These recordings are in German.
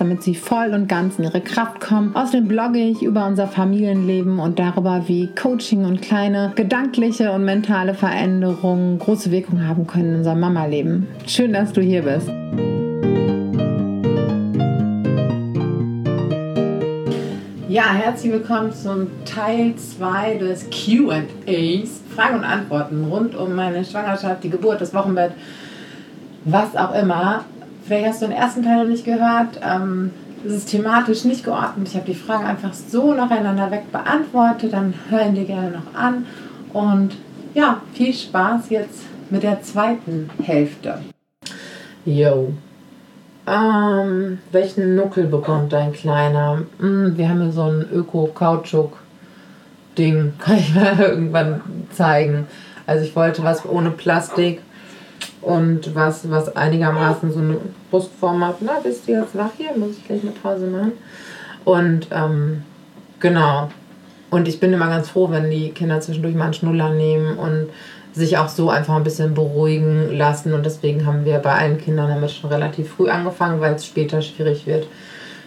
damit sie voll und ganz in ihre Kraft kommen. Außerdem blogge ich über unser Familienleben und darüber, wie Coaching und kleine gedankliche und mentale Veränderungen große Wirkung haben können in unserem Mama-Leben. Schön, dass du hier bist. Ja, herzlich willkommen zum Teil 2 des QAs, Fragen und Antworten rund um meine Schwangerschaft, die Geburt, das Wochenbett, was auch immer. Vielleicht hast du den ersten Teil noch nicht gehört. Ähm, es ist thematisch nicht geordnet. Ich habe die Fragen einfach so nacheinander weg beantwortet. Dann hören die gerne noch an. Und ja, viel Spaß jetzt mit der zweiten Hälfte. Yo. Ähm, welchen Nuckel bekommt dein Kleiner? Hm, wir haben hier so ein Öko-Kautschuk-Ding. Kann ich mal irgendwann zeigen. Also ich wollte was ohne Plastik und was, was einigermaßen so eine Brustform hat. Na, bist du jetzt wach hier? Muss ich gleich eine Pause machen? Und ähm, genau. Und ich bin immer ganz froh, wenn die Kinder zwischendurch mal einen Schnuller nehmen und sich auch so einfach ein bisschen beruhigen lassen. Und deswegen haben wir bei allen Kindern damit schon relativ früh angefangen, weil es später schwierig wird,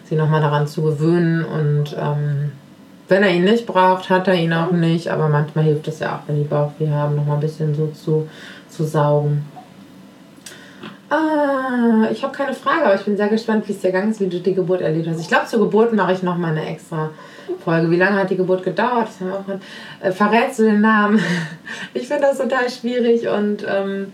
sie nochmal daran zu gewöhnen. Und ähm, wenn er ihn nicht braucht, hat er ihn auch nicht. Aber manchmal hilft es ja auch, wenn die Bauchweh haben, nochmal ein bisschen so zu, zu saugen. Ah, ich habe keine Frage, aber ich bin sehr gespannt, wie es dir gegangen ist, wie du die Geburt erlebt hast. Ich glaube, zur Geburt mache ich noch mal eine extra Folge. Wie lange hat die Geburt gedauert? Das haben wir auch äh, verrätst du den Namen? Ich finde das total schwierig und ähm,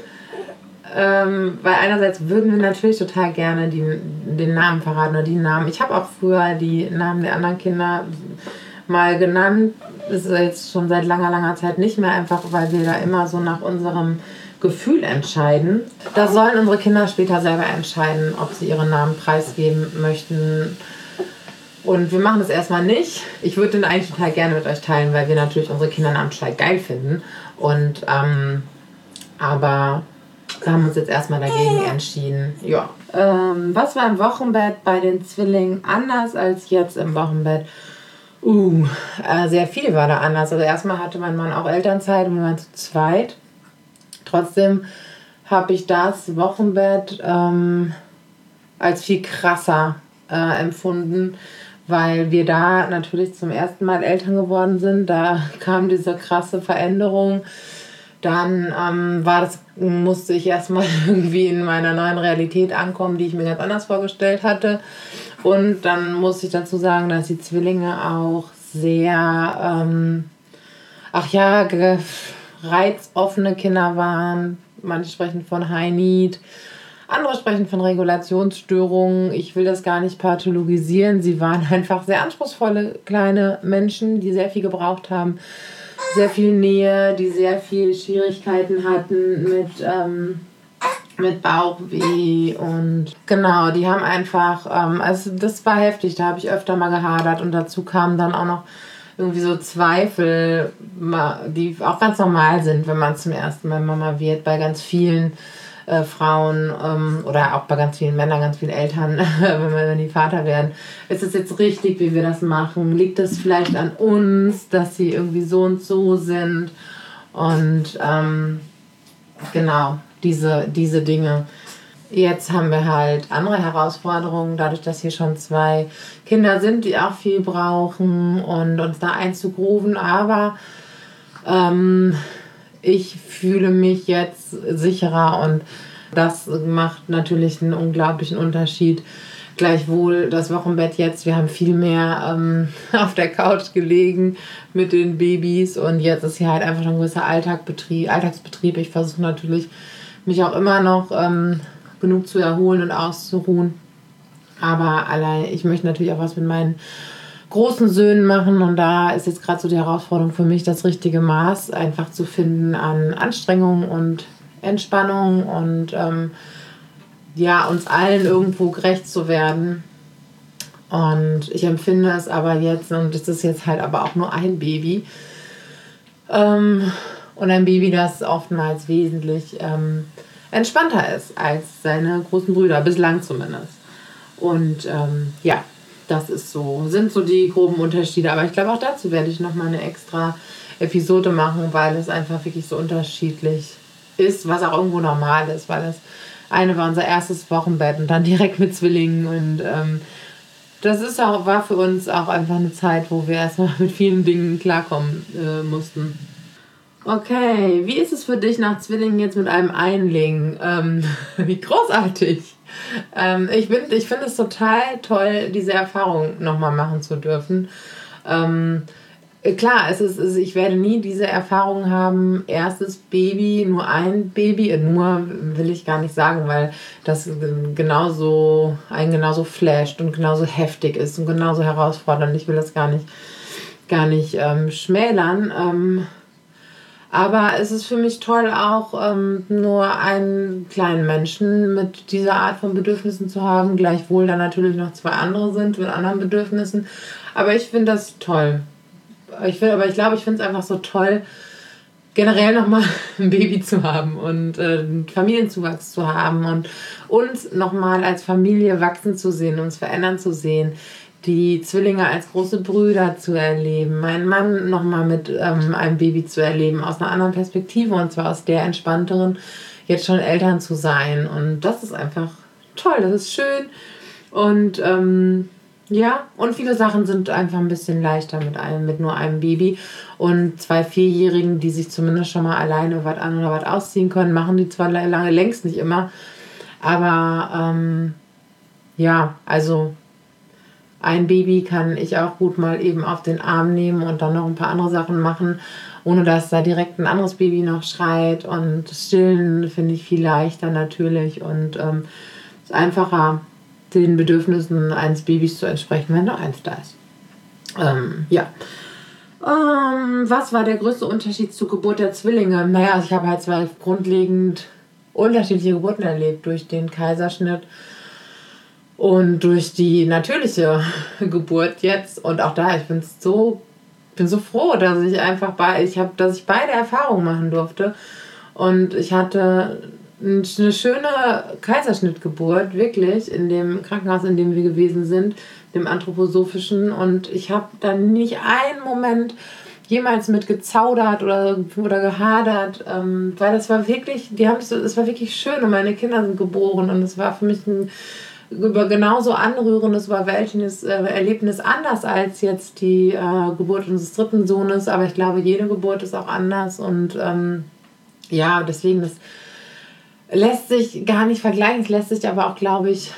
ähm, weil einerseits würden wir natürlich total gerne die, den Namen verraten oder die Namen. Ich habe auch früher die Namen der anderen Kinder mal genannt. Das ist jetzt schon seit langer, langer Zeit nicht mehr, einfach weil wir da immer so nach unserem Gefühl entscheiden. Da sollen unsere Kinder später selber entscheiden, ob sie ihren Namen preisgeben möchten. Und wir machen das erstmal nicht. Ich würde den eigentlich total gerne mit euch teilen, weil wir natürlich unsere Kindernamen total geil finden. Und ähm, aber wir haben uns jetzt erstmal dagegen entschieden. Ja. Ähm, was war im Wochenbett bei den Zwillingen anders als jetzt im Wochenbett? Uh, äh, sehr viel war da anders. Also erstmal hatte mein Mann auch Elternzeit und wir waren zu zweit. Trotzdem habe ich das Wochenbett ähm, als viel krasser äh, empfunden, weil wir da natürlich zum ersten Mal Eltern geworden sind. Da kam diese krasse Veränderung. Dann ähm, war das, musste ich erstmal irgendwie in meiner neuen Realität ankommen, die ich mir ganz anders vorgestellt hatte. Und dann muss ich dazu sagen, dass die Zwillinge auch sehr, ähm, ach ja, reizoffene Kinder waren. Manche sprechen von High Need, andere sprechen von Regulationsstörungen. Ich will das gar nicht pathologisieren. Sie waren einfach sehr anspruchsvolle kleine Menschen, die sehr viel gebraucht haben. Sehr viel Nähe, die sehr viel Schwierigkeiten hatten mit, ähm, mit Bauchweh und genau, die haben einfach, ähm, also das war heftig, da habe ich öfter mal gehadert und dazu kamen dann auch noch irgendwie so Zweifel, die auch ganz normal sind, wenn man zum ersten Mal Mama wird, bei ganz vielen äh, Frauen ähm, oder auch bei ganz vielen Männern, ganz vielen Eltern, wenn, wir, wenn die Vater werden. Ist es jetzt richtig, wie wir das machen? Liegt es vielleicht an uns, dass sie irgendwie so und so sind? Und ähm, genau, diese, diese Dinge. Jetzt haben wir halt andere Herausforderungen, dadurch, dass hier schon zwei Kinder sind, die auch viel brauchen und uns da einzugrooven. Aber ähm, ich fühle mich jetzt sicherer und das macht natürlich einen unglaublichen Unterschied. Gleichwohl das Wochenbett jetzt, wir haben viel mehr ähm, auf der Couch gelegen mit den Babys und jetzt ist hier halt einfach ein gewisser Alltagsbetrieb. Ich versuche natürlich mich auch immer noch ähm, genug zu erholen und auszuruhen. Aber allein, ich möchte natürlich auch was mit meinen großen Söhnen machen und da ist jetzt gerade so die Herausforderung für mich, das richtige Maß einfach zu finden an Anstrengung und Entspannung und ähm, ja, uns allen irgendwo gerecht zu werden. Und ich empfinde es aber jetzt, und es ist jetzt halt aber auch nur ein Baby, ähm, und ein Baby, das oftmals wesentlich ähm, entspannter ist als seine großen Brüder, bislang zumindest. Und ähm, ja, das ist so, sind so die groben Unterschiede. Aber ich glaube, auch dazu werde ich nochmal eine extra Episode machen, weil es einfach wirklich so unterschiedlich ist, was auch irgendwo normal ist, weil das eine war unser erstes Wochenbett und dann direkt mit Zwillingen und ähm, das ist auch, war für uns auch einfach eine Zeit, wo wir erstmal mit vielen Dingen klarkommen äh, mussten. Okay, wie ist es für dich nach Zwillingen jetzt mit einem Einling? Ähm, wie großartig! Ähm, ich ich finde es total toll, diese Erfahrung nochmal machen zu dürfen. Ähm, klar, es ist, es, ich werde nie diese Erfahrung haben, erstes Baby, nur ein Baby, nur will ich gar nicht sagen, weil das genauso, einen genauso flasht und genauso heftig ist und genauso herausfordernd. Ich will das gar nicht, gar nicht ähm, schmälern. Aber es ist für mich toll, auch ähm, nur einen kleinen Menschen mit dieser Art von Bedürfnissen zu haben, gleichwohl da natürlich noch zwei andere sind mit anderen Bedürfnissen. Aber ich finde das toll. Ich find, aber ich glaube, ich finde es einfach so toll, generell nochmal ein Baby zu haben und äh, Familienzuwachs zu haben und uns nochmal als Familie wachsen zu sehen, uns verändern zu sehen die Zwillinge als große Brüder zu erleben, meinen Mann nochmal mit ähm, einem Baby zu erleben, aus einer anderen Perspektive und zwar aus der entspannteren, jetzt schon Eltern zu sein. Und das ist einfach toll, das ist schön. Und ähm, ja, und viele Sachen sind einfach ein bisschen leichter mit, einem, mit nur einem Baby. Und zwei Vierjährigen, die sich zumindest schon mal alleine was an oder was ausziehen können, machen die zwar lange längst nicht immer. Aber ähm, ja, also ein Baby kann ich auch gut mal eben auf den Arm nehmen und dann noch ein paar andere Sachen machen, ohne dass da direkt ein anderes Baby noch schreit. Und stillen finde ich viel leichter natürlich und ähm, ist einfacher, den Bedürfnissen eines Babys zu entsprechen, wenn nur eins da ist. Ähm, ja. Ähm, was war der größte Unterschied zur Geburt der Zwillinge? Naja, ich habe halt zwei grundlegend unterschiedliche Geburten erlebt durch den Kaiserschnitt und durch die natürliche Geburt jetzt und auch da, ich bin so, bin so froh, dass ich einfach bei, ich habe, dass ich beide Erfahrungen machen durfte. Und ich hatte eine schöne Kaiserschnittgeburt, wirklich, in dem Krankenhaus, in dem wir gewesen sind, dem anthroposophischen. Und ich habe dann nicht einen Moment jemals mit gezaudert oder, oder gehadert, ähm, weil das war wirklich, die haben es war wirklich schön und meine Kinder sind geboren und es war für mich ein über genauso anrührendes welches äh, Erlebnis anders als jetzt die äh, Geburt unseres dritten Sohnes. Aber ich glaube, jede Geburt ist auch anders und ähm, ja, deswegen das lässt sich gar nicht vergleichen. Es lässt sich aber auch, glaube ich,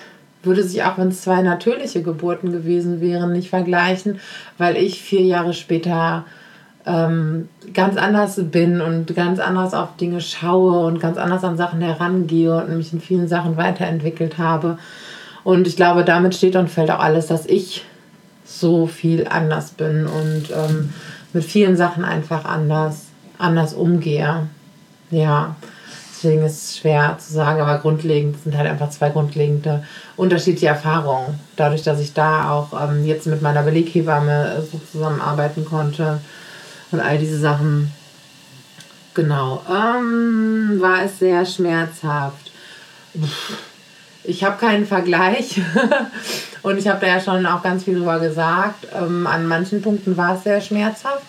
würde sich auch, wenn es zwei natürliche Geburten gewesen wären, nicht vergleichen, weil ich vier Jahre später ähm, ganz anders bin und ganz anders auf Dinge schaue und ganz anders an Sachen herangehe und mich in vielen Sachen weiterentwickelt habe. Und ich glaube, damit steht und fällt auch alles, dass ich so viel anders bin und ähm, mit vielen Sachen einfach anders, anders umgehe. Ja, deswegen ist es schwer zu sagen, aber grundlegend sind halt einfach zwei grundlegende unterschiedliche Erfahrungen. Dadurch, dass ich da auch ähm, jetzt mit meiner Beleghebamme so zusammenarbeiten konnte und all diese Sachen, genau, ähm, war es sehr schmerzhaft. Pff ich habe keinen Vergleich und ich habe da ja schon auch ganz viel drüber gesagt. Ähm, an manchen Punkten war es sehr schmerzhaft,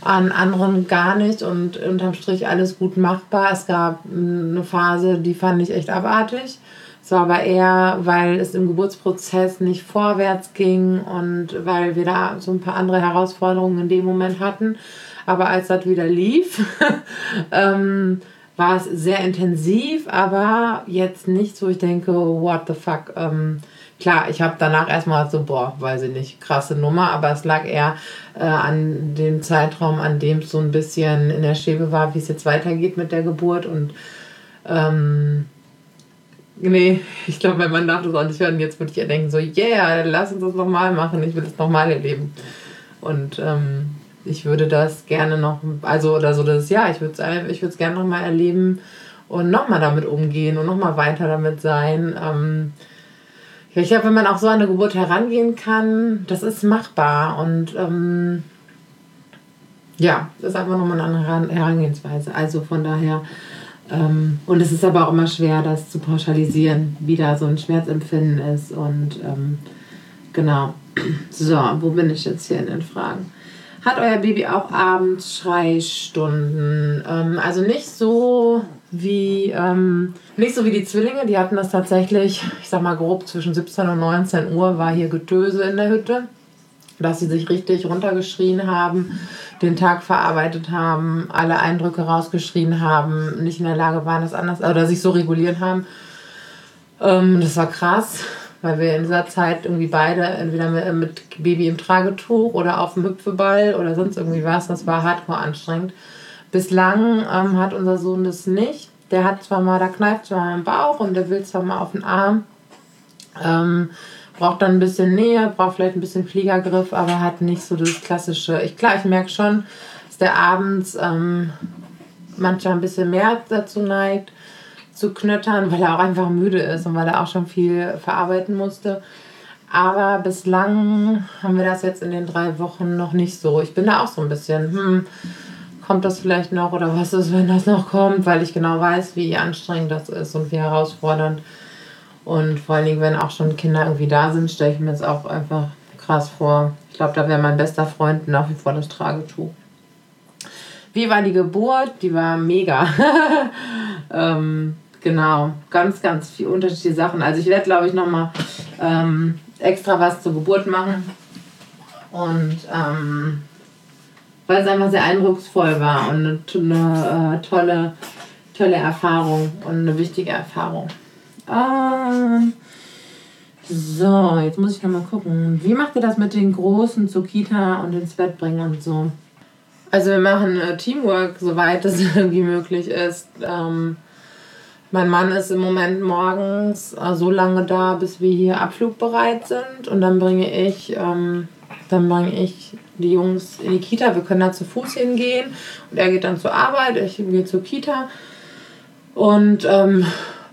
an anderen gar nicht und unterm Strich alles gut machbar. Es gab mm, eine Phase, die fand ich echt abartig. Es war aber eher, weil es im Geburtsprozess nicht vorwärts ging und weil wir da so ein paar andere Herausforderungen in dem Moment hatten. Aber als das wieder lief, ähm, war es sehr intensiv, aber jetzt nichts, wo ich denke, what the fuck. Ähm, klar, ich habe danach erstmal so, boah, weiß ich nicht, krasse Nummer, aber es lag eher äh, an dem Zeitraum, an dem es so ein bisschen in der Schwebe war, wie es jetzt weitergeht mit der Geburt und ähm, nee, ich glaube, mein Mann darf das auch nicht hören. Jetzt würde ich ja denken, so, yeah, lass uns das nochmal machen, ich will das nochmal erleben. Und ähm, ich würde das gerne noch, also oder so, das ja, ich würde es ich gerne noch mal erleben und nochmal damit umgehen und nochmal weiter damit sein. Ähm, ich glaube, wenn man auch so an eine Geburt herangehen kann, das ist machbar und ähm, ja, das ist einfach nochmal eine andere Herangehensweise. Also von daher, ähm, und es ist aber auch immer schwer, das zu pauschalisieren, wie da so ein Schmerzempfinden ist und ähm, genau. So, wo bin ich jetzt hier in den Fragen? Hat euer Baby auch abends Schreistunden? Ähm, also nicht so wie ähm, nicht so wie die Zwillinge, die hatten das tatsächlich, ich sag mal grob zwischen 17 und 19 Uhr war hier Getöse in der Hütte, dass sie sich richtig runtergeschrien haben, den Tag verarbeitet haben, alle Eindrücke rausgeschrien haben, nicht in der Lage waren, das anders oder sich so regulieren haben. Ähm, das war krass weil wir in dieser Zeit irgendwie beide entweder mit, Baby im Tragetuch oder auf dem Hüpfeball oder sonst irgendwie was. Das war hardcore anstrengend. Bislang ähm, hat unser Sohn das nicht. Der hat zwar mal, da kneift zwar mal im Bauch und der will zwar mal auf den Arm. Ähm, braucht dann ein bisschen Nähe, braucht vielleicht ein bisschen Fliegergriff, aber hat nicht so das klassische. Ich, klar, ich merke schon, dass der abends ähm, manchmal ein bisschen mehr dazu neigt zu knöttern, weil er auch einfach müde ist und weil er auch schon viel verarbeiten musste. Aber bislang haben wir das jetzt in den drei Wochen noch nicht so. Ich bin da auch so ein bisschen, hm, kommt das vielleicht noch oder was ist, wenn das noch kommt, weil ich genau weiß, wie anstrengend das ist und wie herausfordernd. Und vor allen Dingen, wenn auch schon Kinder irgendwie da sind, stelle ich mir das auch einfach krass vor. Ich glaube, da wäre mein bester Freund nach wie vor das Tragetuch. Wie war die Geburt? Die war mega. ähm, Genau, ganz, ganz viele unterschiedliche Sachen. Also ich werde, glaube ich, nochmal ähm, extra was zur Geburt machen. Und ähm, weil es einfach sehr eindrucksvoll war und eine, eine äh, tolle, tolle Erfahrung und eine wichtige Erfahrung. Ähm, so, jetzt muss ich nochmal gucken. Wie macht ihr das mit den Großen zur Kita und ins Bett bringen und so? Also wir machen äh, Teamwork, soweit es irgendwie möglich ist. Ähm, mein Mann ist im Moment morgens äh, so lange da, bis wir hier abflugbereit sind. Und dann bringe ich, ähm, dann bringe ich die Jungs in die Kita. Wir können da zu Fuß hingehen. Und er geht dann zur Arbeit, ich gehe zur Kita. Und ähm,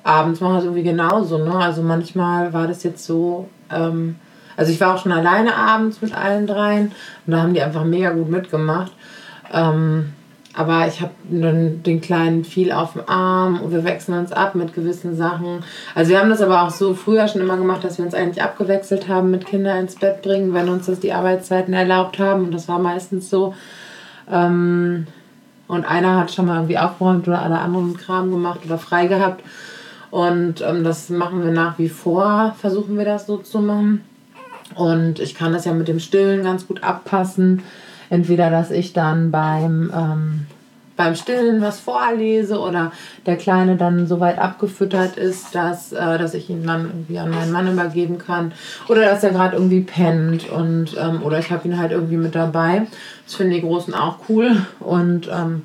abends machen wir es irgendwie genauso. Ne? Also manchmal war das jetzt so. Ähm, also ich war auch schon alleine abends mit allen dreien. Und da haben die einfach mega gut mitgemacht. Ähm, aber ich habe dann den Kleinen viel auf dem Arm und wir wechseln uns ab mit gewissen Sachen. Also wir haben das aber auch so früher schon immer gemacht, dass wir uns eigentlich abgewechselt haben mit Kindern ins Bett bringen, wenn uns das die Arbeitszeiten erlaubt haben. Und das war meistens so. Ähm, und einer hat schon mal irgendwie aufgeräumt oder alle anderen Kram gemacht oder frei gehabt. Und ähm, das machen wir nach wie vor, versuchen wir das so zu machen. Und ich kann das ja mit dem Stillen ganz gut abpassen entweder, dass ich dann beim, ähm, beim Stillen was vorlese oder der Kleine dann so weit abgefüttert ist, dass, äh, dass ich ihn dann irgendwie an meinen Mann übergeben kann. Oder dass er gerade irgendwie pennt und ähm, oder ich habe ihn halt irgendwie mit dabei. Das finden die Großen auch cool. Und ähm,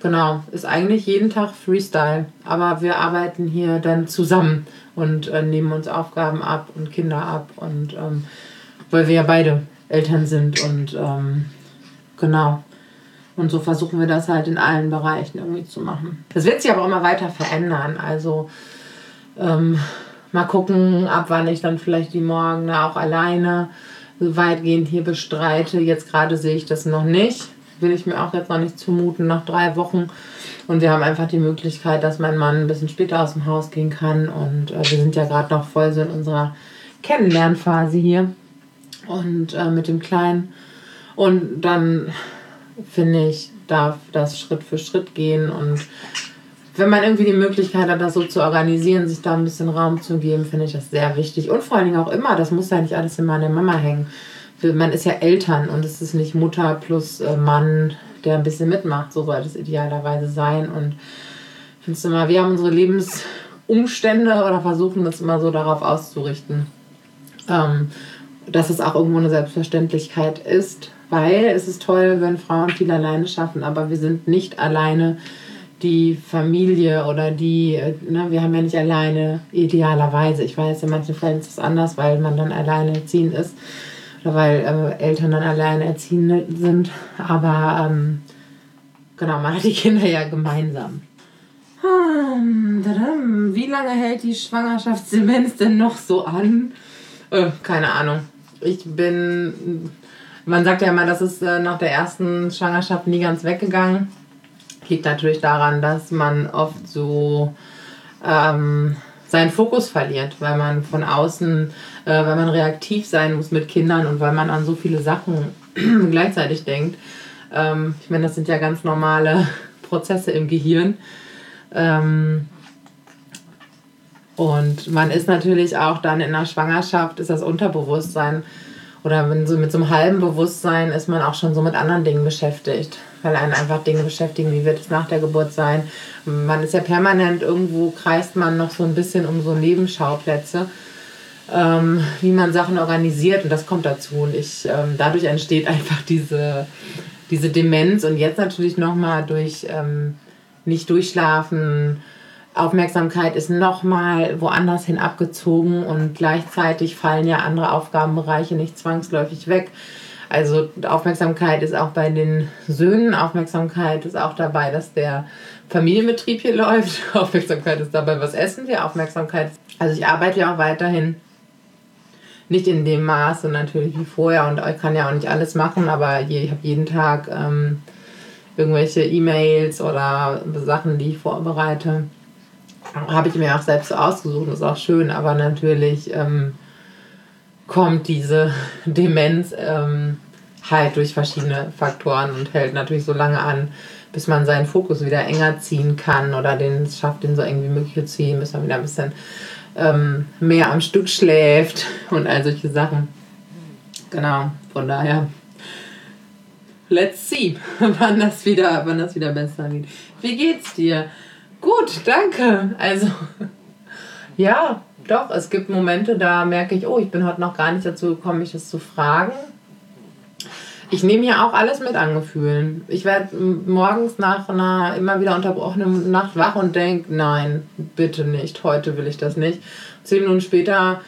genau, ist eigentlich jeden Tag Freestyle, aber wir arbeiten hier dann zusammen und äh, nehmen uns Aufgaben ab und Kinder ab und ähm, weil wir ja beide Eltern sind und ähm, Genau. Und so versuchen wir das halt in allen Bereichen irgendwie zu machen. Das wird sich aber auch immer weiter verändern. Also ähm, mal gucken, ab wann ich dann vielleicht die Morgen auch alleine weitgehend hier bestreite. Jetzt gerade sehe ich das noch nicht. Will ich mir auch jetzt noch nicht zumuten nach drei Wochen. Und wir haben einfach die Möglichkeit, dass mein Mann ein bisschen später aus dem Haus gehen kann. Und äh, wir sind ja gerade noch voll so in unserer Kennenlernphase hier. Und äh, mit dem Kleinen und dann finde ich, darf das Schritt für Schritt gehen und wenn man irgendwie die Möglichkeit hat, das so zu organisieren, sich da ein bisschen Raum zu geben, finde ich das sehr wichtig. Und vor allen Dingen auch immer, das muss ja nicht alles immer an der Mama hängen. Man ist ja Eltern und es ist nicht Mutter plus äh, Mann, der ein bisschen mitmacht. So soll es idealerweise sein. Und ich finde es immer, wir haben unsere Lebensumstände oder versuchen das immer so darauf auszurichten, ähm, dass es auch irgendwo eine Selbstverständlichkeit ist, weil es ist toll, wenn Frauen viel alleine schaffen, aber wir sind nicht alleine die Familie oder die, ne, wir haben ja nicht alleine idealerweise. Ich weiß, in manchen Fällen ist es anders, weil man dann alleine erziehend ist oder weil äh, Eltern dann alleine erziehend sind. Aber ähm, genau, man hat die Kinder ja gemeinsam. Hm, wie lange hält die Schwangerschaftsdemenz denn noch so an? Äh, keine Ahnung. Ich bin. Man sagt ja immer, das ist äh, nach der ersten Schwangerschaft nie ganz weggegangen. Liegt natürlich daran, dass man oft so ähm, seinen Fokus verliert, weil man von außen, äh, weil man reaktiv sein muss mit Kindern und weil man an so viele Sachen gleichzeitig denkt. Ähm, ich meine, das sind ja ganz normale Prozesse im Gehirn. Ähm, und man ist natürlich auch dann in der Schwangerschaft, ist das Unterbewusstsein oder wenn so mit so einem halben Bewusstsein ist man auch schon so mit anderen Dingen beschäftigt, weil einen einfach Dinge beschäftigen, wie wird es nach der Geburt sein. Man ist ja permanent irgendwo, kreist man noch so ein bisschen um so Nebenschauplätze, ähm, wie man Sachen organisiert und das kommt dazu. Und ich, ähm, dadurch entsteht einfach diese, diese Demenz und jetzt natürlich nochmal durch ähm, nicht durchschlafen, Aufmerksamkeit ist nochmal woanders hin abgezogen und gleichzeitig fallen ja andere Aufgabenbereiche nicht zwangsläufig weg. Also Aufmerksamkeit ist auch bei den Söhnen, Aufmerksamkeit ist auch dabei, dass der Familienbetrieb hier läuft, Aufmerksamkeit ist dabei, was essen wir, Aufmerksamkeit. Also ich arbeite ja auch weiterhin nicht in dem Maße natürlich wie vorher und ich kann ja auch nicht alles machen, aber ich habe jeden Tag ähm, irgendwelche E-Mails oder Sachen, die ich vorbereite habe ich mir auch selbst so ausgesucht, ist auch schön, aber natürlich ähm, kommt diese Demenz ähm, halt durch verschiedene Faktoren und hält natürlich so lange an, bis man seinen Fokus wieder enger ziehen kann oder den schafft, den so eng wie möglich zu ziehen, bis man wieder ein bisschen ähm, mehr am Stück schläft und all solche Sachen. Genau, von daher. Let's see, wann das wieder, wann das wieder besser wird. Wie geht's dir? Gut, danke. Also, ja, doch, es gibt Momente, da merke ich, oh, ich bin heute noch gar nicht dazu gekommen, mich das zu fragen. Ich nehme hier auch alles mit an Gefühlen. Ich werde morgens nach einer immer wieder unterbrochenen Nacht wach und denke, nein, bitte nicht, heute will ich das nicht. Zehn Minuten später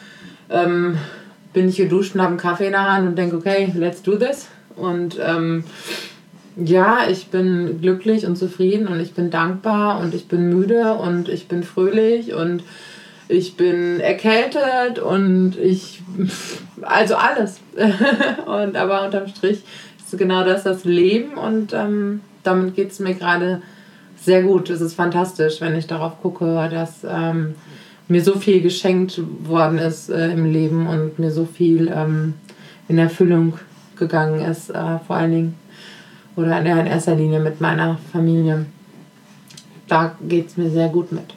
ähm, bin ich geduscht und habe einen Kaffee in der Hand und denke, okay, let's do this. Und ähm, ja, ich bin glücklich und zufrieden und ich bin dankbar und ich bin müde und ich bin fröhlich und ich bin erkältet und ich. Also alles. und aber unterm Strich ist genau das das Leben und ähm, damit geht es mir gerade sehr gut. Es ist fantastisch, wenn ich darauf gucke, dass ähm, mir so viel geschenkt worden ist äh, im Leben und mir so viel ähm, in Erfüllung gegangen ist, äh, vor allen Dingen oder in erster Linie mit meiner Familie. Da geht es mir sehr gut mit.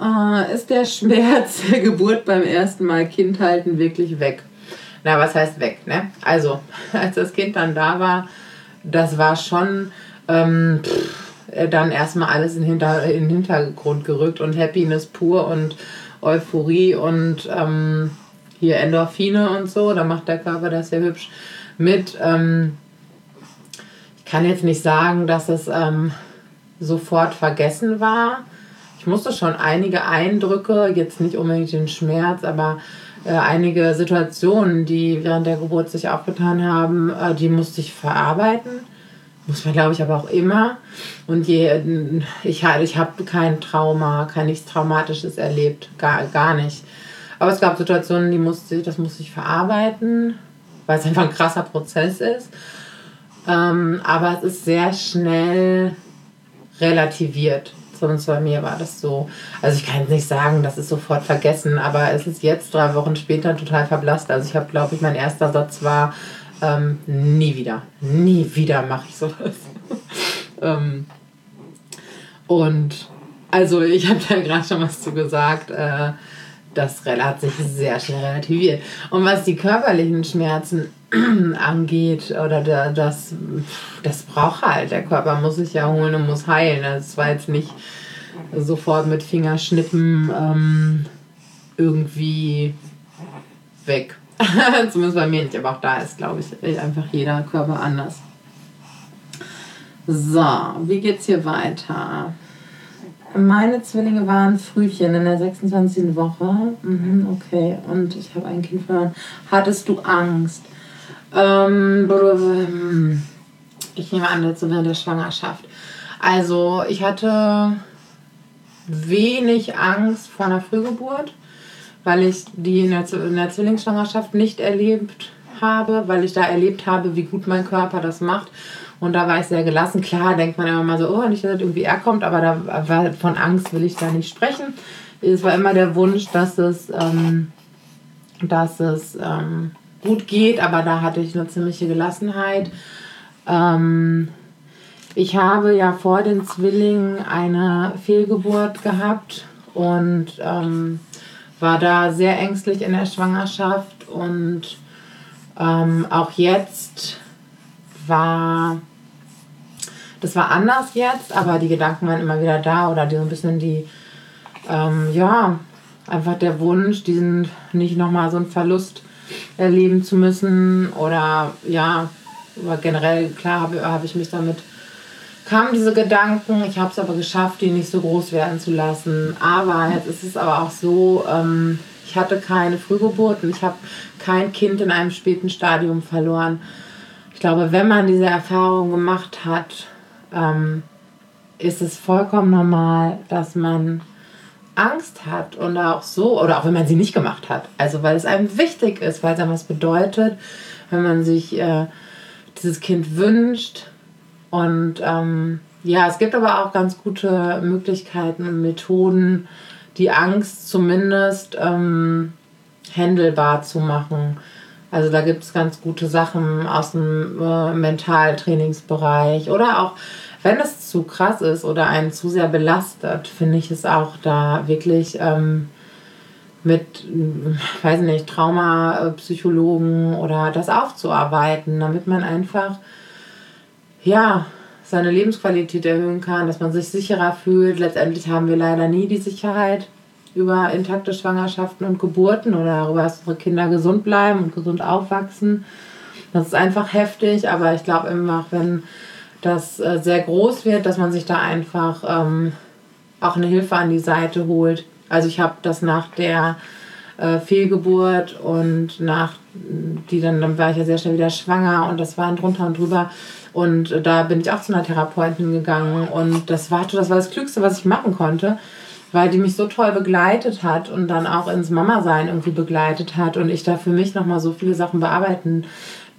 Äh, ist der Schmerz der Geburt beim ersten Mal Kind halten wirklich weg? Na, was heißt weg? Ne? Also, als das Kind dann da war, das war schon ähm, pff, dann erstmal alles in, Hinter, in den Hintergrund gerückt und Happiness pur und Euphorie und ähm, hier Endorphine und so. Da macht der Körper das ja hübsch mit. Ähm, kann jetzt nicht sagen, dass es ähm, sofort vergessen war. Ich musste schon einige Eindrücke, jetzt nicht unbedingt den Schmerz, aber äh, einige Situationen, die während der Geburt sich aufgetan haben, äh, die musste ich verarbeiten. Muss man, glaube ich, aber auch immer. Und je, ich, ich habe kein Trauma, kein nichts Traumatisches erlebt, gar, gar nicht. Aber es gab Situationen, die musste, das musste ich verarbeiten, weil es einfach ein krasser Prozess ist. Ähm, aber es ist sehr schnell relativiert. Zumindest bei mir war das so. Also ich kann jetzt nicht sagen, das ist sofort vergessen, aber es ist jetzt drei Wochen später total verblasst. Also ich habe, glaube ich, mein erster Satz war, ähm, nie wieder, nie wieder mache ich sowas. ähm, und also ich habe da gerade schon was zu gesagt. Äh, das hat sich sehr schnell relativiert. Und was die körperlichen Schmerzen angeht, oder der, das, das braucht halt. Der Körper muss sich ja holen und muss heilen. Das war jetzt nicht sofort mit Fingerschnippen ähm, irgendwie weg. Zumindest bei mir nicht, aber auch da ist, glaube ich, einfach jeder Körper anders. So, wie geht's hier weiter? Meine Zwillinge waren Frühchen in der 26. Woche. Mhm, okay, und ich habe ein Kind verloren. Hattest du Angst? Ähm, ich nehme an, jetzt während der Schwangerschaft. Also, ich hatte wenig Angst vor einer Frühgeburt, weil ich die in der, in der Zwillingsschwangerschaft nicht erlebt habe, weil ich da erlebt habe, wie gut mein Körper das macht. Und da war ich sehr gelassen. Klar denkt man immer mal so, oh, nicht, dass irgendwie er kommt, aber da von Angst will ich da nicht sprechen. Es war immer der Wunsch, dass es, ähm, dass es ähm, gut geht, aber da hatte ich eine ziemliche Gelassenheit. Ähm, ich habe ja vor den Zwillingen eine Fehlgeburt gehabt und ähm, war da sehr ängstlich in der Schwangerschaft und ähm, auch jetzt war das war anders jetzt, aber die Gedanken waren immer wieder da oder die so ein bisschen die, ähm, ja, einfach der Wunsch, diesen nicht nochmal so einen Verlust erleben zu müssen oder ja, aber generell, klar habe hab ich mich damit, kamen diese Gedanken, ich habe es aber geschafft, die nicht so groß werden zu lassen. Aber jetzt ist es aber auch so, ähm, ich hatte keine Frühgeburt und ich habe kein Kind in einem späten Stadium verloren. Ich glaube, wenn man diese Erfahrung gemacht hat, ähm, ist es vollkommen normal, dass man Angst hat und auch so, oder auch wenn man sie nicht gemacht hat. Also weil es einem wichtig ist, weil es einem was bedeutet, wenn man sich äh, dieses Kind wünscht. Und ähm, ja, es gibt aber auch ganz gute Möglichkeiten und Methoden, die Angst zumindest ähm, händelbar zu machen. Also da gibt es ganz gute Sachen aus dem äh, Mentaltrainingsbereich oder auch wenn es zu krass ist oder einen zu sehr belastet, finde ich es auch da wirklich ähm, mit, weiß nicht, Traumapsychologen oder das aufzuarbeiten, damit man einfach, ja, seine Lebensqualität erhöhen kann, dass man sich sicherer fühlt. Letztendlich haben wir leider nie die Sicherheit über intakte Schwangerschaften und Geburten oder darüber, dass unsere Kinder gesund bleiben und gesund aufwachsen. Das ist einfach heftig, aber ich glaube immer, wenn das äh, sehr groß wird, dass man sich da einfach ähm, auch eine Hilfe an die Seite holt. Also ich habe das nach der äh, Fehlgeburt und nach die dann, dann war ich ja sehr schnell wieder schwanger und das war drunter und drüber. Und da bin ich auch zu einer Therapeutin gegangen und das war, das war das Klügste, was ich machen konnte, weil die mich so toll begleitet hat und dann auch ins Mama-Sein irgendwie begleitet hat und ich da für mich nochmal so viele Sachen bearbeiten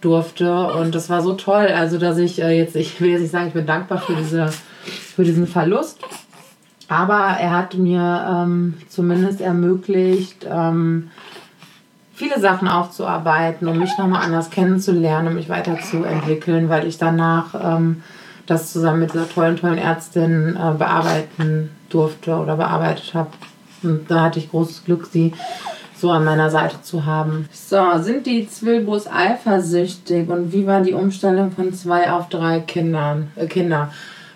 durfte. Und das war so toll. Also, dass ich äh, jetzt, ich will jetzt nicht sagen, ich bin dankbar für, diese, für diesen Verlust. Aber er hat mir ähm, zumindest ermöglicht, ähm, viele Sachen aufzuarbeiten, um mich nochmal anders kennenzulernen, um mich weiterzuentwickeln, weil ich danach ähm, das zusammen mit dieser tollen, tollen Ärztin äh, bearbeiten durfte oder bearbeitet habe. Und da hatte ich großes Glück, sie so an meiner Seite zu haben. So, sind die Zwilbos eifersüchtig und wie war die Umstellung von zwei auf drei Kindern, äh, Kinder?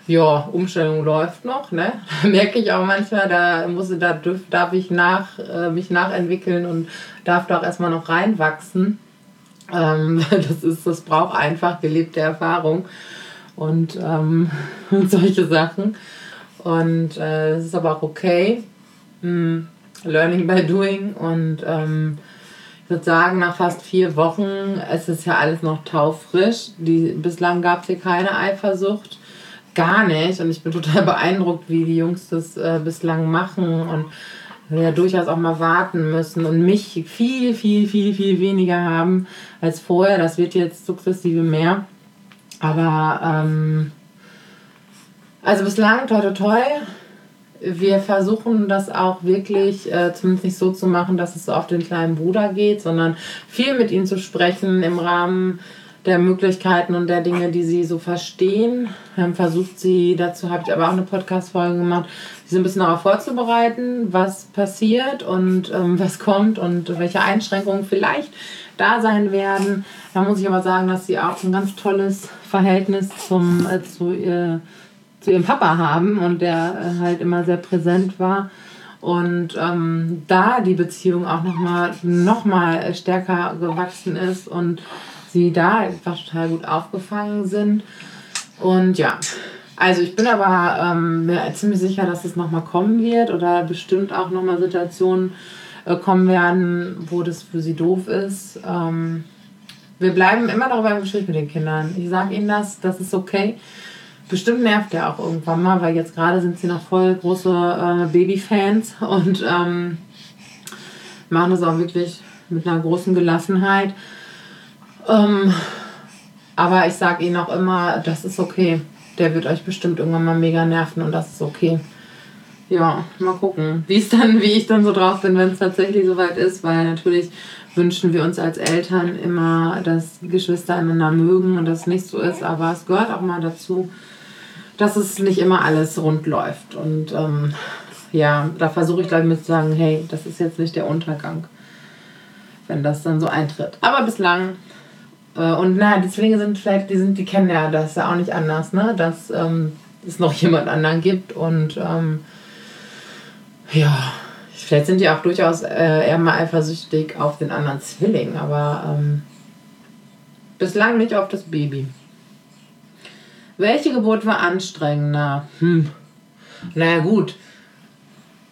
Ja, Umstellung läuft noch, ne? merke ich auch manchmal, da muss da dürf, darf ich nach, äh, mich nachentwickeln und darf da auch erstmal noch reinwachsen. Ähm, das ist, das braucht einfach gelebte Erfahrung und, ähm, solche Sachen. Und äh, das ist aber auch okay. Hm Learning by Doing. Und ähm, ich würde sagen, nach fast vier Wochen es ist ja alles noch taufrisch. Die, bislang gab es hier keine Eifersucht. Gar nicht. Und ich bin total beeindruckt, wie die Jungs das äh, bislang machen. Und ja durchaus auch mal warten müssen und mich viel, viel, viel, viel weniger haben als vorher. Das wird jetzt sukzessive mehr. Aber ähm, also bislang toi toi toi wir versuchen das auch wirklich äh, zumindest nicht so zu machen, dass es so auf den kleinen Bruder geht, sondern viel mit ihm zu sprechen im Rahmen der Möglichkeiten und der Dinge, die sie so verstehen. Wir haben versucht, sie, dazu habe ich aber auch eine Podcast-Folge gemacht, sie so ein bisschen darauf vorzubereiten, was passiert und ähm, was kommt und welche Einschränkungen vielleicht da sein werden. Da muss ich aber sagen, dass sie auch ein ganz tolles Verhältnis zum, äh, zu äh, zu ihrem Papa haben und der äh, halt immer sehr präsent war. Und ähm, da die Beziehung auch nochmal noch mal stärker gewachsen ist und sie da einfach total gut aufgefangen sind. Und ja, also ich bin aber ähm, mir ziemlich sicher, dass es nochmal kommen wird oder bestimmt auch nochmal Situationen äh, kommen werden, wo das für sie doof ist. Ähm, wir bleiben immer darüber im Gespräch mit den Kindern. Ich sage ihnen das, das ist okay bestimmt nervt der auch irgendwann mal, weil jetzt gerade sind sie noch voll große äh, Babyfans und ähm, machen das auch wirklich mit einer großen Gelassenheit. Ähm, aber ich sage ihnen auch immer, das ist okay. Der wird euch bestimmt irgendwann mal mega nerven und das ist okay. Ja, mal gucken, wie es dann, wie ich dann so drauf bin, wenn es tatsächlich soweit ist, weil natürlich wünschen wir uns als Eltern immer, dass Geschwister einander mögen und das nicht so ist, aber es gehört auch mal dazu, dass es nicht immer alles rund läuft. Und ähm, ja, da versuche ich gleich mit zu sagen, hey, das ist jetzt nicht der Untergang, wenn das dann so eintritt. Aber bislang äh, und na, die Zwillinge sind vielleicht, die sind, die kennen ja das ja auch nicht anders, ne? Dass ähm, es noch jemand anderen gibt und ähm, ja, vielleicht sind die auch durchaus äh, eher mal eifersüchtig auf den anderen Zwilling, aber ähm, bislang nicht auf das Baby. Welche Geburt war anstrengender? Hm. Naja, gut.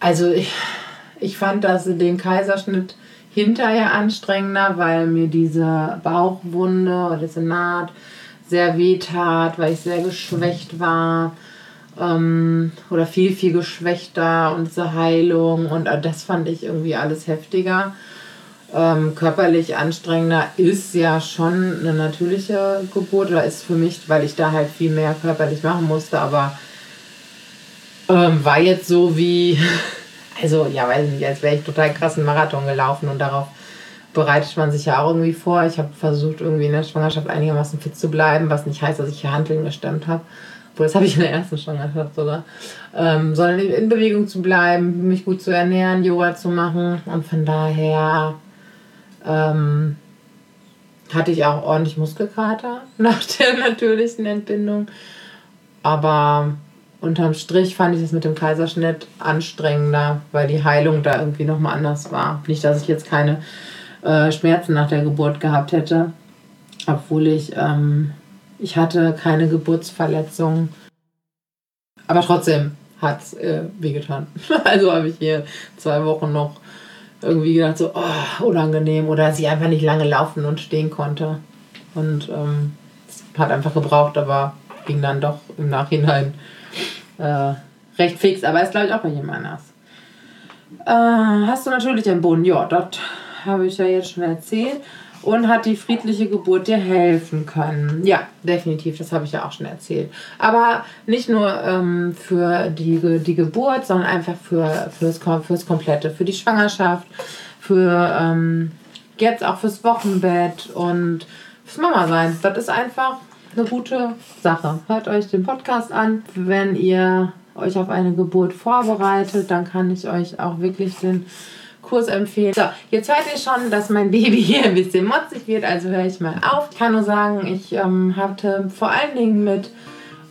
Also ich, ich fand, dass den Kaiserschnitt hinterher anstrengender, weil mir diese Bauchwunde oder diese Naht sehr weh tat, weil ich sehr geschwächt war ähm, oder viel, viel geschwächter und diese Heilung und äh, das fand ich irgendwie alles heftiger. Ähm, körperlich anstrengender ist ja schon eine natürliche Geburt oder ist für mich, weil ich da halt viel mehr körperlich machen musste, aber ähm, war jetzt so wie also ja, weiß ich nicht, als wäre ich total krassen Marathon gelaufen und darauf bereitet man sich ja auch irgendwie vor. Ich habe versucht, irgendwie in der Schwangerschaft einigermaßen fit zu bleiben, was nicht heißt, dass ich hier Handeln gestemmt habe. Obwohl, das habe ich in der ersten Schwangerschaft sogar. Ähm, sondern in Bewegung zu bleiben, mich gut zu ernähren, Yoga zu machen. Und von daher ähm, hatte ich auch ordentlich Muskelkater nach der natürlichen Entbindung. Aber unterm Strich fand ich es mit dem Kaiserschnitt anstrengender, weil die Heilung da irgendwie nochmal anders war. Nicht, dass ich jetzt keine äh, Schmerzen nach der Geburt gehabt hätte, obwohl ich, ähm, ich hatte keine Geburtsverletzung. Aber trotzdem hat es äh, wehgetan. also habe ich hier zwei Wochen noch irgendwie gedacht, so oh, unangenehm oder sie einfach nicht lange laufen und stehen konnte. Und ähm, hat einfach gebraucht, aber ging dann doch im Nachhinein äh, recht fix, aber ist glaube ich auch bei jemand anders. Äh, hast du natürlich einen Boden? Ja, das habe ich ja jetzt schon erzählt. Und hat die friedliche Geburt dir helfen können? Ja, definitiv, das habe ich ja auch schon erzählt. Aber nicht nur ähm, für die, die Geburt, sondern einfach für, fürs, fürs Komplette, für die Schwangerschaft, für ähm, jetzt auch fürs Wochenbett und fürs Mama sein. Das ist einfach eine gute Sache. Hört euch den Podcast an. Wenn ihr euch auf eine Geburt vorbereitet, dann kann ich euch auch wirklich den Kurs empfehlen. So, jetzt hört ihr schon, dass mein Baby hier ein bisschen motzig wird, also höre ich mal auf. Ich kann nur sagen, ich ähm, hatte vor allen Dingen mit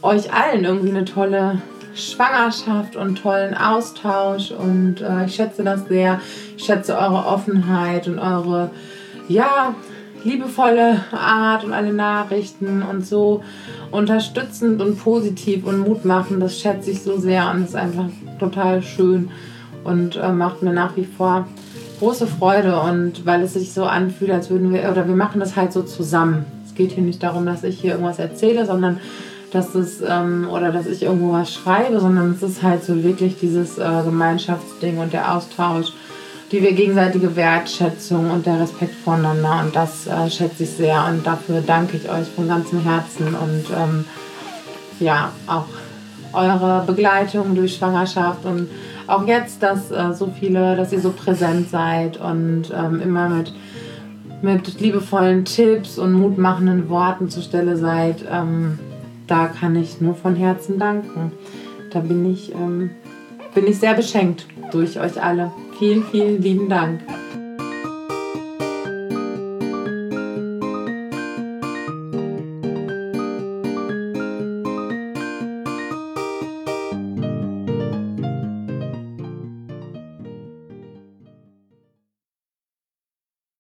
euch allen irgendwie eine tolle Schwangerschaft und tollen Austausch und äh, ich schätze das sehr. Ich schätze eure Offenheit und eure, ja, liebevolle Art und alle Nachrichten und so unterstützend und positiv und Mut machen. Das schätze ich so sehr und ist einfach total schön und äh, macht mir nach wie vor große Freude und weil es sich so anfühlt, als würden wir, oder wir machen das halt so zusammen. Es geht hier nicht darum, dass ich hier irgendwas erzähle, sondern dass es, ähm, oder dass ich irgendwo was schreibe, sondern es ist halt so wirklich dieses äh, Gemeinschaftsding und der Austausch die wir gegenseitige Wertschätzung und der Respekt voneinander und das äh, schätze ich sehr und dafür danke ich euch von ganzem Herzen und ähm, ja, auch eure Begleitung durch Schwangerschaft und auch jetzt, dass äh, so viele, dass ihr so präsent seid und ähm, immer mit, mit liebevollen Tipps und mutmachenden Worten zur Stelle seid, ähm, da kann ich nur von Herzen danken. Da bin ich, ähm, bin ich sehr beschenkt durch euch alle. Vielen, vielen lieben Dank.